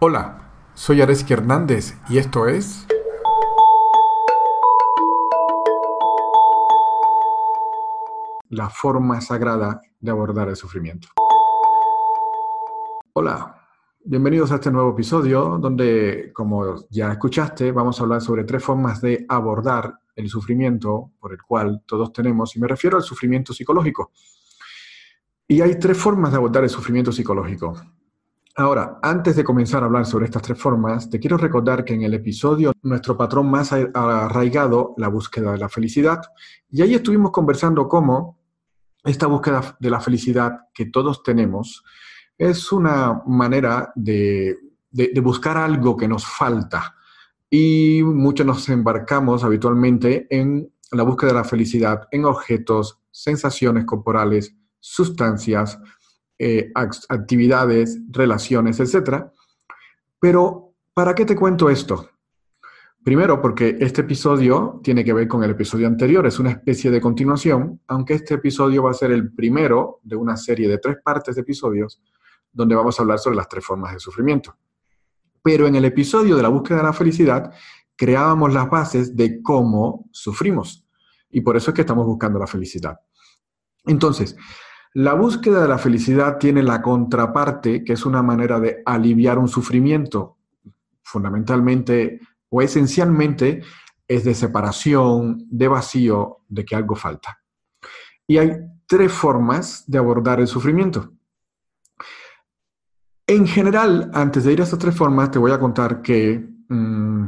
Hola, soy Areski Hernández y esto es... La forma sagrada de abordar el sufrimiento. Hola, bienvenidos a este nuevo episodio donde, como ya escuchaste, vamos a hablar sobre tres formas de abordar el sufrimiento por el cual todos tenemos, y me refiero al sufrimiento psicológico. Y hay tres formas de abordar el sufrimiento psicológico. Ahora, antes de comenzar a hablar sobre estas tres formas, te quiero recordar que en el episodio nuestro patrón más arraigado, la búsqueda de la felicidad, y ahí estuvimos conversando cómo esta búsqueda de la felicidad que todos tenemos es una manera de, de buscar algo que nos falta. Y muchos nos embarcamos habitualmente en la búsqueda de la felicidad en objetos, sensaciones corporales, sustancias, eh, actividades, relaciones, etc. Pero, ¿para qué te cuento esto? Primero, porque este episodio tiene que ver con el episodio anterior, es una especie de continuación, aunque este episodio va a ser el primero de una serie de tres partes de episodios donde vamos a hablar sobre las tres formas de sufrimiento. Pero en el episodio de la búsqueda de la felicidad, creábamos las bases de cómo sufrimos. Y por eso es que estamos buscando la felicidad. Entonces, la búsqueda de la felicidad tiene la contraparte, que es una manera de aliviar un sufrimiento, fundamentalmente o esencialmente es de separación, de vacío, de que algo falta. Y hay tres formas de abordar el sufrimiento. En general, antes de ir a estas tres formas, te voy a contar que mm,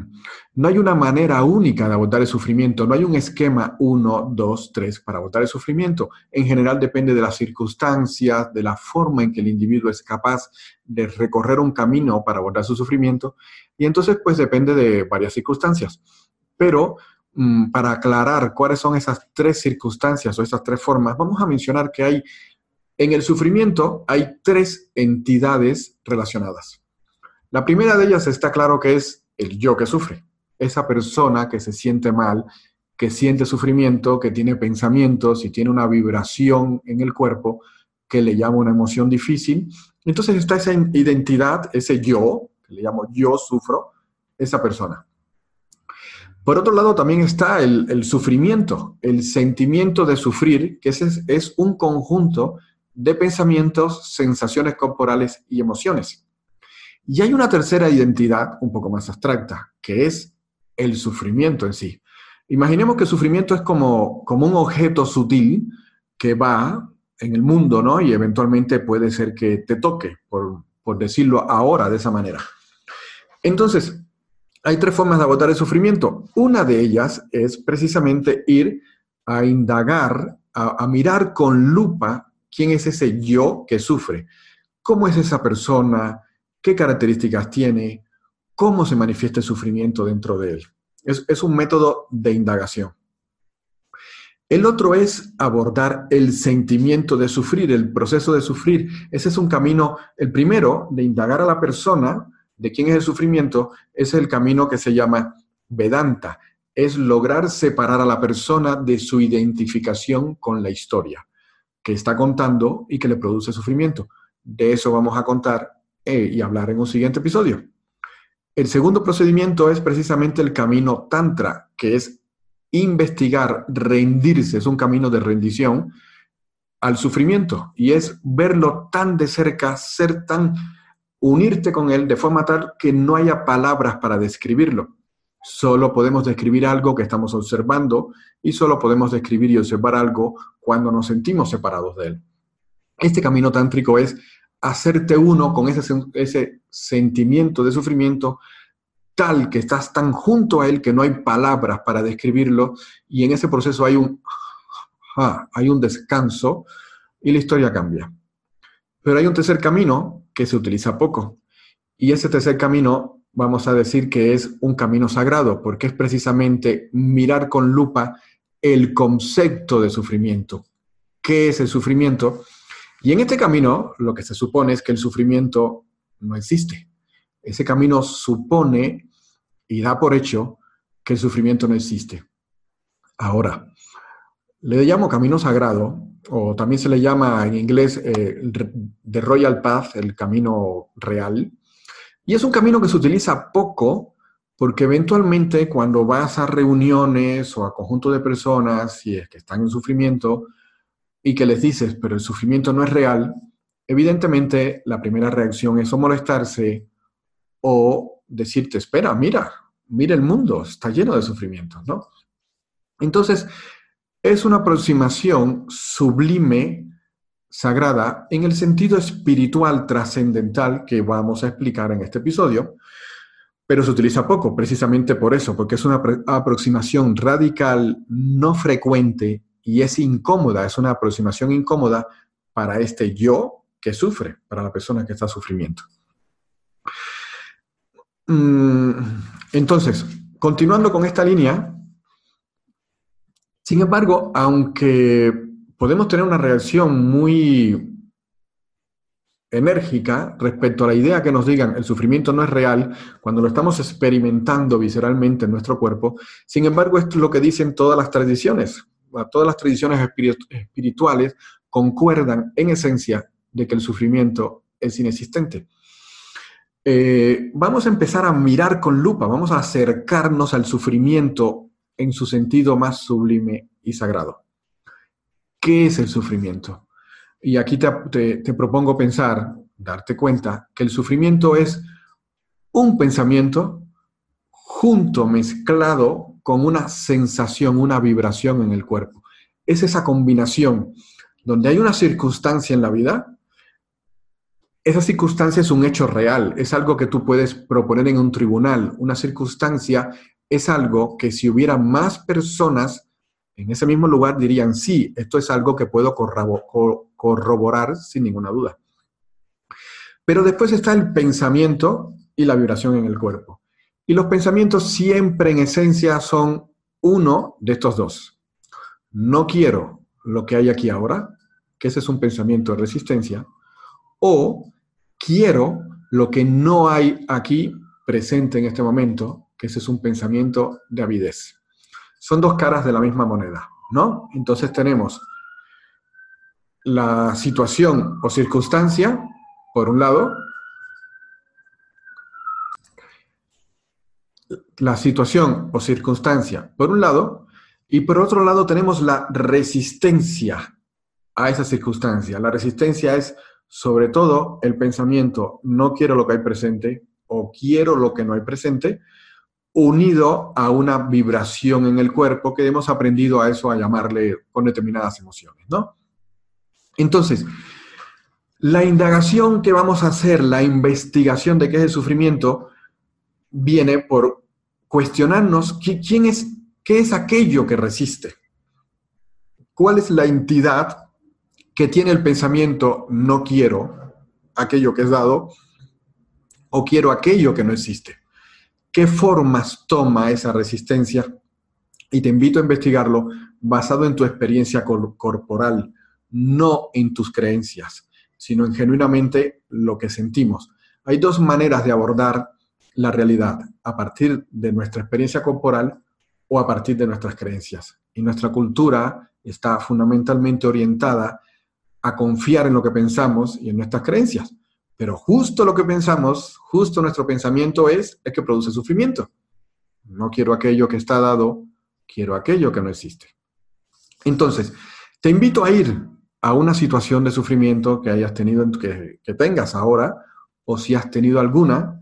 no hay una manera única de abordar el sufrimiento, no hay un esquema 1, 2, 3 para abordar el sufrimiento. En general depende de las circunstancias, de la forma en que el individuo es capaz de recorrer un camino para abordar su sufrimiento y entonces pues depende de varias circunstancias. Pero mm, para aclarar cuáles son esas tres circunstancias o esas tres formas, vamos a mencionar que hay en el sufrimiento hay tres entidades relacionadas. La primera de ellas está claro que es el yo que sufre esa persona que se siente mal, que siente sufrimiento, que tiene pensamientos y tiene una vibración en el cuerpo que le llama una emoción difícil. Entonces está esa identidad, ese yo, que le llamo yo sufro, esa persona. Por otro lado, también está el, sufrimiento, el sentimiento de sufrir, que es, es un conjunto de pensamientos, sensaciones corporales y emociones. Y hay una tercera identidad, un poco más abstracta, que es el sufrimiento en sí. Imaginemos que el sufrimiento es como, como un objeto sutil que va en el mundo, ¿no? Y eventualmente puede ser que te toque, por, por decirlo ahora de esa manera. Entonces, hay tres formas de agotar el sufrimiento. Una de ellas es precisamente ir a indagar, a, a, mirar con lupa quién es ese yo que sufre, cómo es esa persona, qué características tiene, cómo se manifiesta el sufrimiento dentro de él. Es, un método de indagación. El otro es abordar el sentimiento de sufrir, el proceso de sufrir. Ese es un camino, el primero, de indagar a la persona de quién es el sufrimiento, es el camino que se llama Vedanta. Es lograr separar a la persona de su identificación con la historia que está contando y que le produce sufrimiento. De eso vamos a contar eh, y hablar en un siguiente episodio. El segundo procedimiento es precisamente el camino tantra, que es investigar, rendirse, es un camino de rendición al sufrimiento y es verlo tan de cerca, ser tan, unirte con él de forma tal que no haya palabras para describirlo. Solo podemos describir algo que estamos observando y solo podemos describir y observar algo cuando nos sentimos separados de él. Este camino tántrico es hacerte uno con ese, ese sentimiento de sufrimiento tal que estás tan junto a él que no hay palabras para describirlo y en ese proceso hay un, hay un descanso y la historia cambia. Pero hay un tercer camino que se utiliza poco y ese tercer camino vamos a decir que es un camino sagrado porque es precisamente mirar con lupa el concepto de sufrimiento. ¿Qué es el sufrimiento? Y en este camino lo que se supone es que el sufrimiento no existe. Ese camino supone y da por hecho que el sufrimiento no existe. Ahora, le llamo camino sagrado, o también se le llama en inglés eh, The Royal Path, el camino real, Y es un camino que se utiliza poco porque eventualmente cuando vas a reuniones o a conjuntos de personas, si es que están en sufrimiento, y que les dices, pero el sufrimiento no es real, evidentemente la primera reacción es o molestarse o decirte, espera, mira, mira el mundo, está lleno de sufrimiento, ¿no? Entonces, es una aproximación sublime, sagrada, en el sentido espiritual trascendental que vamos a explicar en este episodio, pero se utiliza poco, precisamente por eso, porque es una aproximación radical, no frecuente y es incómoda, es una aproximación incómoda para este yo que sufre, para la persona que está sufrimiento. Mm, entonces, continuando con esta línea, sin embargo, aunque podemos tener una reacción muy enérgica respecto a la idea que nos digan el sufrimiento no es real cuando lo estamos experimentando visceralmente en nuestro cuerpo, sin embargo, esto es lo que dicen todas las tradiciones. Todas las tradiciones espirituales concuerdan en esencia de que el sufrimiento es inexistente. Eh, vamos a empezar a mirar con lupa, vamos a acercarnos al sufrimiento en su sentido más sublime y sagrado. ¿Qué es el sufrimiento? Y aquí te, propongo pensar, darte cuenta, que el sufrimiento es un pensamiento junto, mezclado con una sensación, una vibración en el cuerpo. Es esa combinación donde hay una circunstancia en la vida, esa circunstancia es un hecho real, es algo que tú puedes proponer en un tribunal. Una circunstancia es algo que si hubiera más personas en ese mismo lugar dirían, sí, esto es algo que puedo corroborar sin ninguna duda. Pero después está el pensamiento y la vibración en el cuerpo. Y los pensamientos siempre en esencia son uno de estos dos. No quiero lo que hay aquí ahora, que ese es un pensamiento de resistencia, o quiero lo que no hay aquí presente en este momento, que ese es un pensamiento de avidez. Son dos caras de la misma moneda, ¿no? Entonces tenemos la situación o circunstancia, por un lado, la situación o circunstancia, por un lado, y por otro lado tenemos la resistencia a esa circunstancia. La resistencia es sobre todo el pensamiento, no quiero lo que hay presente, o quiero lo que no hay presente, unido a una vibración en el cuerpo que hemos aprendido a eso a llamarle con determinadas emociones, ¿no? Entonces, la indagación que vamos a hacer, la investigación de qué es el sufrimiento, viene por cuestionarnos quién es, qué es aquello que resiste. ¿Cuál es la entidad que tiene el pensamiento no quiero aquello que es dado o quiero aquello que no existe. ¿Qué formas toma esa resistencia? Y te invito a investigarlo basado en tu experiencia corporal, no en tus creencias, sino en genuinamente lo que sentimos. Hay dos maneras de abordar la realidad, a partir de nuestra experiencia corporal o a partir de nuestras creencias. Y nuestra cultura está fundamentalmente orientada a confiar en lo que pensamos y en nuestras creencias. Pero justo lo que pensamos, justo nuestro pensamiento es, es que produce sufrimiento. No quiero aquello que está dado, quiero aquello que no existe. Entonces, te invito a ir a una situación de sufrimiento que hayas tenido, que, que tengas ahora, o si has tenido alguna,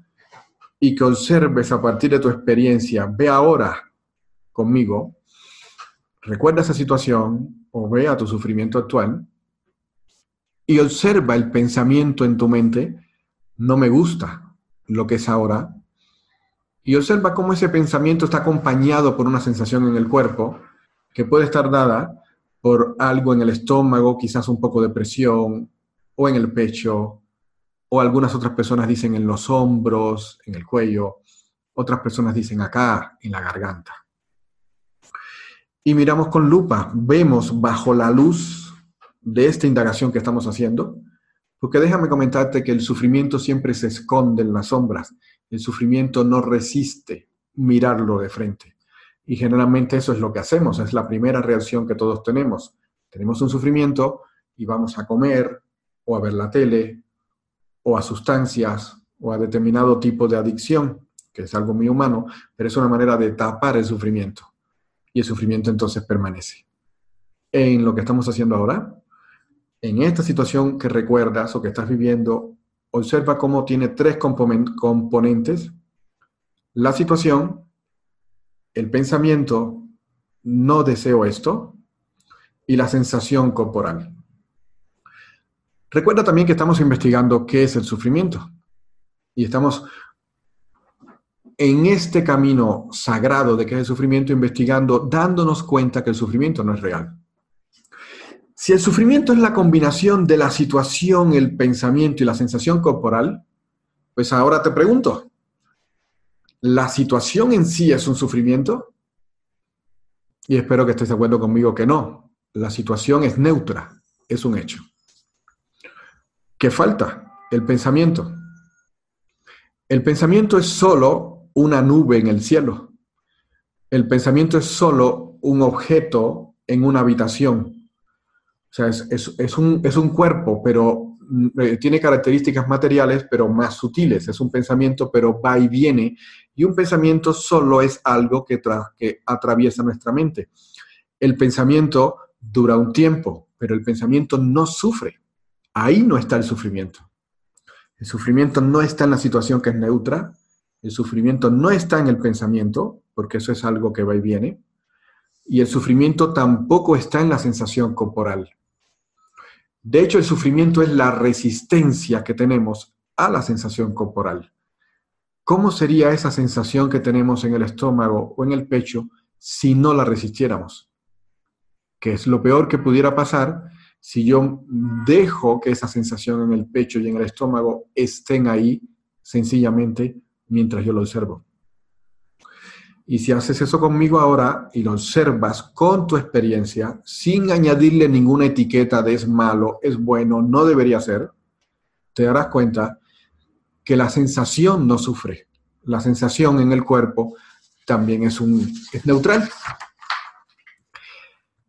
y que observes a partir de tu experiencia, ve ahora conmigo, recuerda esa situación o ve a tu sufrimiento actual y observa el pensamiento en tu mente, no me gusta lo que es ahora, y observa cómo ese pensamiento está acompañado por una sensación en el cuerpo, que puede estar dada por algo en el estómago, quizás un poco de presión, o en el pecho, o algunas otras personas dicen en los hombros, en el cuello, otras personas dicen acá, en la garganta. Y miramos con lupa, vemos bajo la luz de esta indagación que estamos haciendo, porque déjame comentarte que el sufrimiento siempre se esconde en las sombras, el sufrimiento no resiste mirarlo de frente. Y generalmente eso es lo que hacemos, es la primera reacción que todos tenemos. Tenemos un sufrimiento y vamos a comer o a ver la tele o a sustancias o a determinado tipo de adicción, que es algo muy humano, pero es una manera de tapar el sufrimiento. Y el sufrimiento entonces permanece. En lo que estamos haciendo ahora, en esta situación que recuerdas o que estás viviendo, observa cómo tiene tres componentes. La situación, el pensamiento, no deseo esto, y la sensación corporal. Recuerda también que estamos investigando qué es el sufrimiento. Y estamos en este camino sagrado de qué es el sufrimiento, investigando, dándonos cuenta que el sufrimiento no es real. Si el sufrimiento es la combinación de la situación, el pensamiento y la sensación corporal, pues ahora te pregunto, ¿la situación en sí es un sufrimiento? Y espero que estés de acuerdo conmigo que no. La situación es neutra, es un hecho. ¿Qué falta? El pensamiento. El pensamiento es solo una nube en el cielo. El pensamiento es solo un objeto en una habitación o sea, es, un, es un cuerpo, pero mm, eh, tiene características materiales, pero más sutiles. Es un pensamiento, pero va y viene. Y un pensamiento solo es algo que, que atraviesa nuestra mente. El pensamiento dura un tiempo, pero el pensamiento no sufre. Ahí no está el sufrimiento. El sufrimiento no está en la situación que es neutra. El sufrimiento no está en el pensamiento, porque eso es algo que va y viene. Y el sufrimiento tampoco está en la sensación corporal. De hecho, el sufrimiento es la resistencia que tenemos a la sensación corporal. ¿Cómo sería esa sensación que tenemos en el estómago o en el pecho si no la resistiéramos? Que es lo peor que pudiera pasar si yo dejo que esa sensación en el pecho y en el estómago estén ahí sencillamente mientras yo lo observo. Y si haces eso conmigo ahora y lo observas con tu experiencia, sin añadirle ninguna etiqueta de es malo, es bueno, no debería ser, te darás cuenta que la sensación no sufre. La sensación en el cuerpo también es, un, es neutral.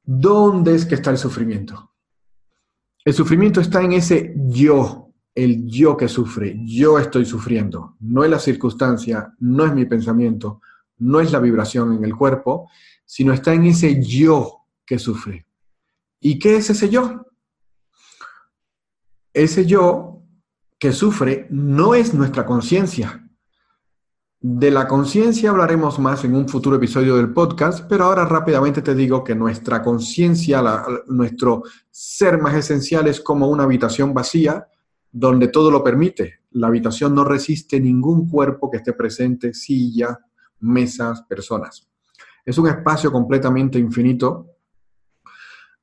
¿Dónde es que está el sufrimiento? El sufrimiento está en ese yo, el yo que sufre. Yo estoy sufriendo. No es la circunstancia, no es mi pensamiento, no es la vibración en el cuerpo, sino está en ese yo que sufre. ¿Y qué es ese yo? Ese yo que sufre no es nuestra conciencia. De la conciencia hablaremos más en un futuro episodio del podcast, pero ahora rápidamente te digo que nuestra conciencia, nuestro ser más esencial es como una habitación vacía donde todo lo permite. La habitación no resiste ningún cuerpo que esté presente, silla, mesas, personas. Es un espacio completamente infinito,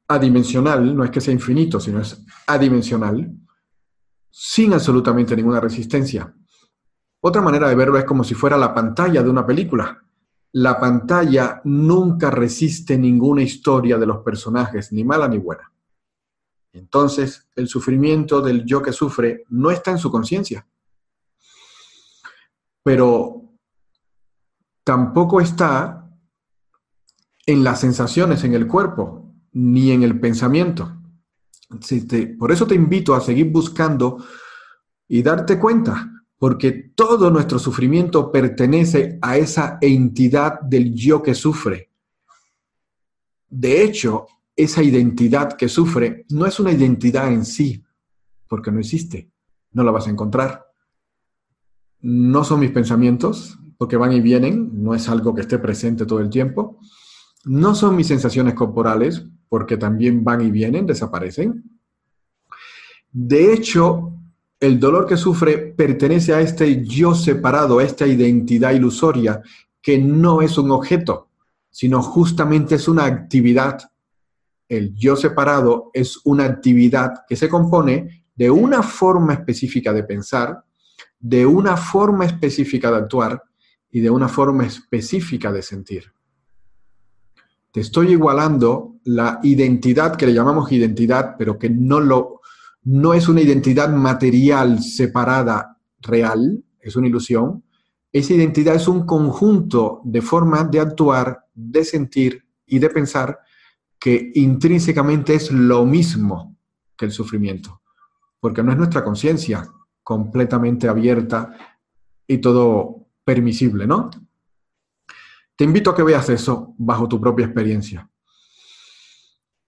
adimensional, no es que sea infinito, sino es adimensional, sin absolutamente ninguna resistencia. Otra manera de verlo es como si fuera la pantalla de una película. La pantalla nunca resiste ninguna historia de los personajes, ni mala ni buena. Entonces, el sufrimiento del yo que sufre no está en su conciencia. Pero tampoco está en las sensaciones en el cuerpo, ni en el pensamiento. por eso te invito a seguir buscando y darte cuenta, porque todo nuestro sufrimiento pertenece a esa entidad del yo que sufre. De hecho, esa identidad que sufre no es una identidad en sí, porque no existe, no la vas a encontrar. No son mis pensamientos, porque van y vienen, no es algo que esté presente todo el tiempo. No son mis sensaciones corporales, porque también van y vienen, desaparecen. De hecho, el dolor que sufre pertenece a este yo separado, a esta identidad ilusoria, que no es un objeto, sino justamente es una actividad. El yo separado es una actividad que se compone de una forma específica de pensar, de una forma específica de actuar y de una forma específica de sentir. Te estoy igualando la identidad que le llamamos identidad, pero que no, lo, no es una identidad material separada real, es una ilusión. Esa identidad es un conjunto de formas de actuar, de sentir y de pensar que intrínsecamente es lo mismo que el sufrimiento, porque no es nuestra conciencia, completamente abierta y todo permisible, ¿no? Te invito a que veas eso bajo tu propia experiencia.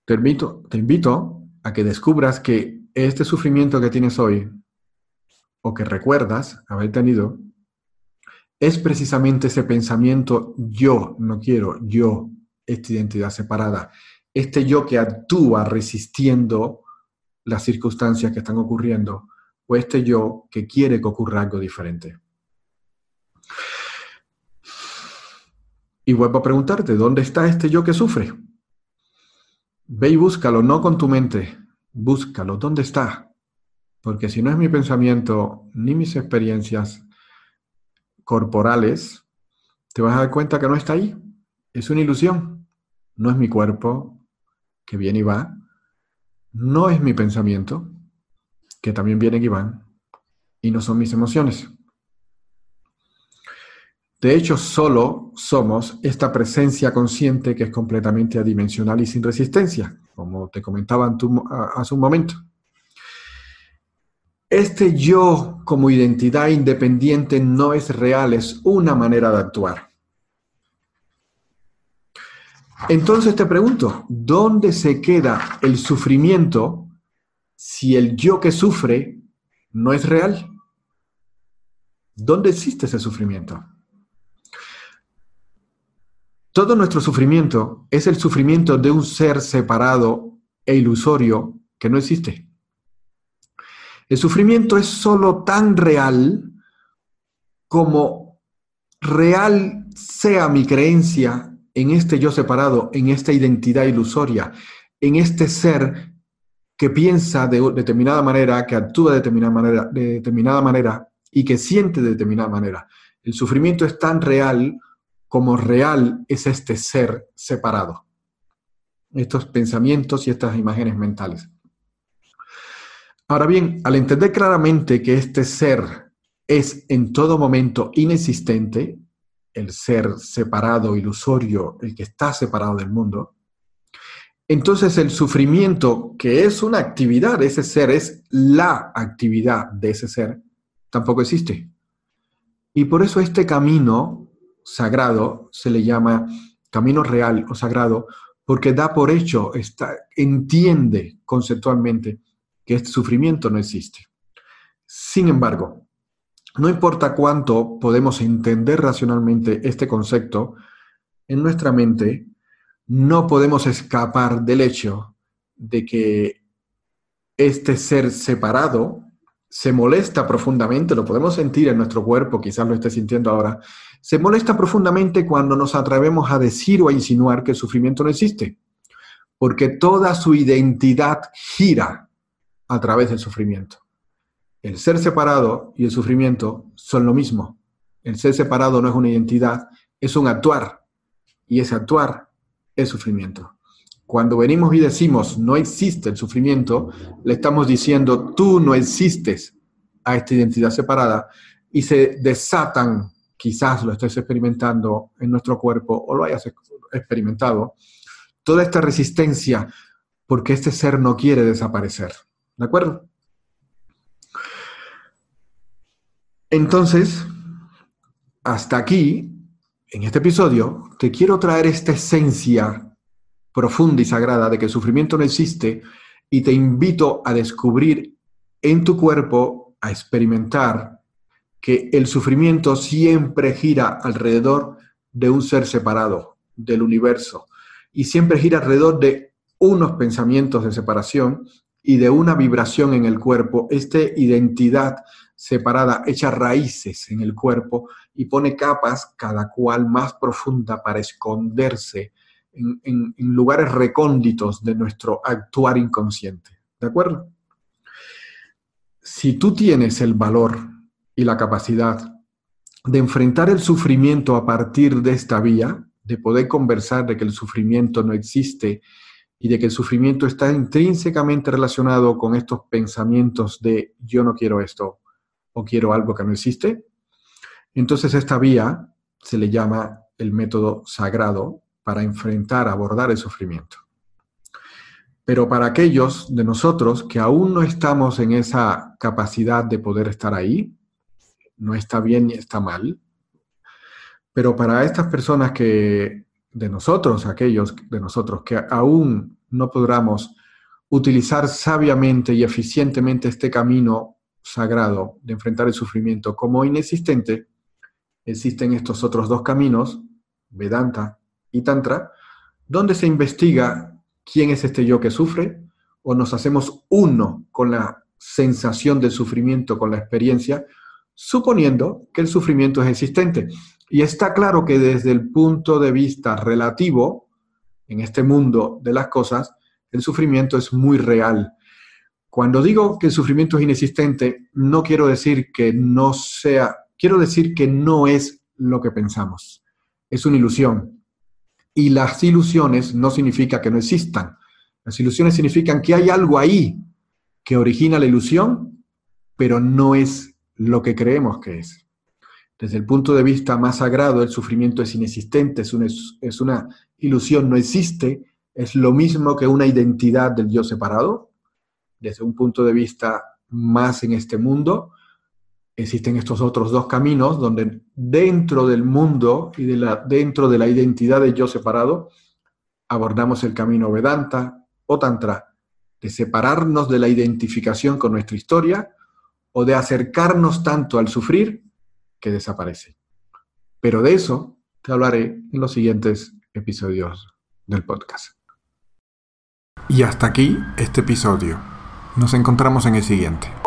Te invito, te invito a que descubras que este sufrimiento que tienes hoy, o que recuerdas haber tenido, es precisamente ese pensamiento yo no quiero, yo, esta identidad separada, este yo que actúa resistiendo las circunstancias que están ocurriendo, o este yo que quiere que ocurra algo diferente. Y vuelvo a preguntarte, ¿dónde está este yo que sufre? Ve y búscalo, no con tu mente, búscalo, ¿dónde está? Porque si no es mi pensamiento ni mis experiencias corporales, te vas a dar cuenta que no está ahí. Es una ilusión. No es mi cuerpo, que viene y va. No es mi pensamiento, que también vienen y van. Y no son mis emociones. De hecho, solo somos esta presencia consciente que es completamente adimensional y sin resistencia, como te comentaba hace un momento. Este yo como identidad independiente no es real, es una manera de actuar. Entonces te pregunto, ¿dónde se queda el sufrimiento si el yo que sufre no es real? ¿Dónde existe ese sufrimiento? Todo nuestro sufrimiento es el sufrimiento de un ser separado e ilusorio que no existe. El sufrimiento es solo tan real como real sea mi creencia en este yo separado, en esta identidad ilusoria, en este ser que piensa de determinada manera, que actúa de determinada manera, de determinada manera y que siente de determinada manera. El sufrimiento es tan real como real es este ser separado. Estos pensamientos y estas imágenes mentales. Ahora bien, al entender claramente que este ser es en todo momento inexistente, el ser separado, ilusorio, el que está separado del mundo, entonces el sufrimiento, que es una actividad de ese ser, es la actividad de ese ser, tampoco existe. Y por eso este camino sagrado se le llama camino real o sagrado porque da por hecho, está, entiende conceptualmente que este sufrimiento no existe. Sin embargo, no importa cuánto podemos entender racionalmente este concepto, en nuestra mente no podemos escapar del hecho de que este ser separado se molesta profundamente, lo podemos sentir en nuestro cuerpo, quizás lo esté sintiendo ahora, se molesta profundamente cuando nos atrevemos a decir o a insinuar que el sufrimiento no existe, porque toda su identidad gira a través del sufrimiento. El ser separado y el sufrimiento son lo mismo. El ser separado no es una identidad, es un actuar, y ese actuar es sufrimiento. Cuando venimos y decimos no existe el sufrimiento, le estamos diciendo tú no existes a esta identidad separada y se desatan quizás lo estés experimentando en nuestro cuerpo o lo hayas experimentado, toda esta resistencia porque este ser no quiere desaparecer. ¿De acuerdo? Entonces, hasta aquí, en este episodio, te quiero traer esta esencia profunda y sagrada de que el sufrimiento no existe y te invito a descubrir en tu cuerpo, a experimentar que el sufrimiento siempre gira alrededor de un ser separado del universo y siempre gira alrededor de unos pensamientos de separación y de una vibración en el cuerpo, esta identidad separada echa raíces en el cuerpo y pone capas cada cual más profunda para esconderse en, lugares recónditos de nuestro actuar inconsciente. ¿De acuerdo? Si tú tienes el valor y la capacidad de enfrentar el sufrimiento a partir de esta vía, de poder conversar de que el sufrimiento no existe y de que el sufrimiento está intrínsecamente relacionado con estos pensamientos de yo no quiero esto o quiero algo que no existe, entonces esta vía se le llama el método sagrado para enfrentar, abordar el sufrimiento. Pero para aquellos de nosotros que aún no estamos en esa capacidad de poder estar ahí, no está bien ni está mal, pero para estas personas que, de nosotros, aquellos de nosotros que aún no podamos utilizar sabiamente y eficientemente este camino sagrado de enfrentar el sufrimiento como inexistente, existen estos otros dos caminos, Vedanta y Tantra, donde se investiga quién es este yo que sufre o nos hacemos uno con la sensación del sufrimiento, con la experiencia, suponiendo que el sufrimiento es existente. Y está claro que desde el punto de vista relativo, en este mundo de las cosas, el sufrimiento es muy real. Cuando digo que el sufrimiento es inexistente, no quiero decir que no sea, quiero decir que no es lo que pensamos. Es una ilusión. Y las ilusiones no significa que no existan. Las ilusiones significan que hay algo ahí que origina la ilusión, pero no es lo que creemos que es. Desde el punto de vista más sagrado, el sufrimiento es inexistente, es una, es una ilusión, no existe, es lo mismo que una identidad del yo separado. Desde un punto de vista más en este mundo, existen estos otros dos caminos donde dentro del mundo y de la, dentro de la identidad del yo separado, abordamos el camino Vedanta o Tantra, de separarnos de la identificación con nuestra historia o de acercarnos tanto al sufrir que desaparece. Pero de eso te hablaré en los siguientes episodios del podcast. Y hasta aquí este episodio. Nos encontramos en el siguiente.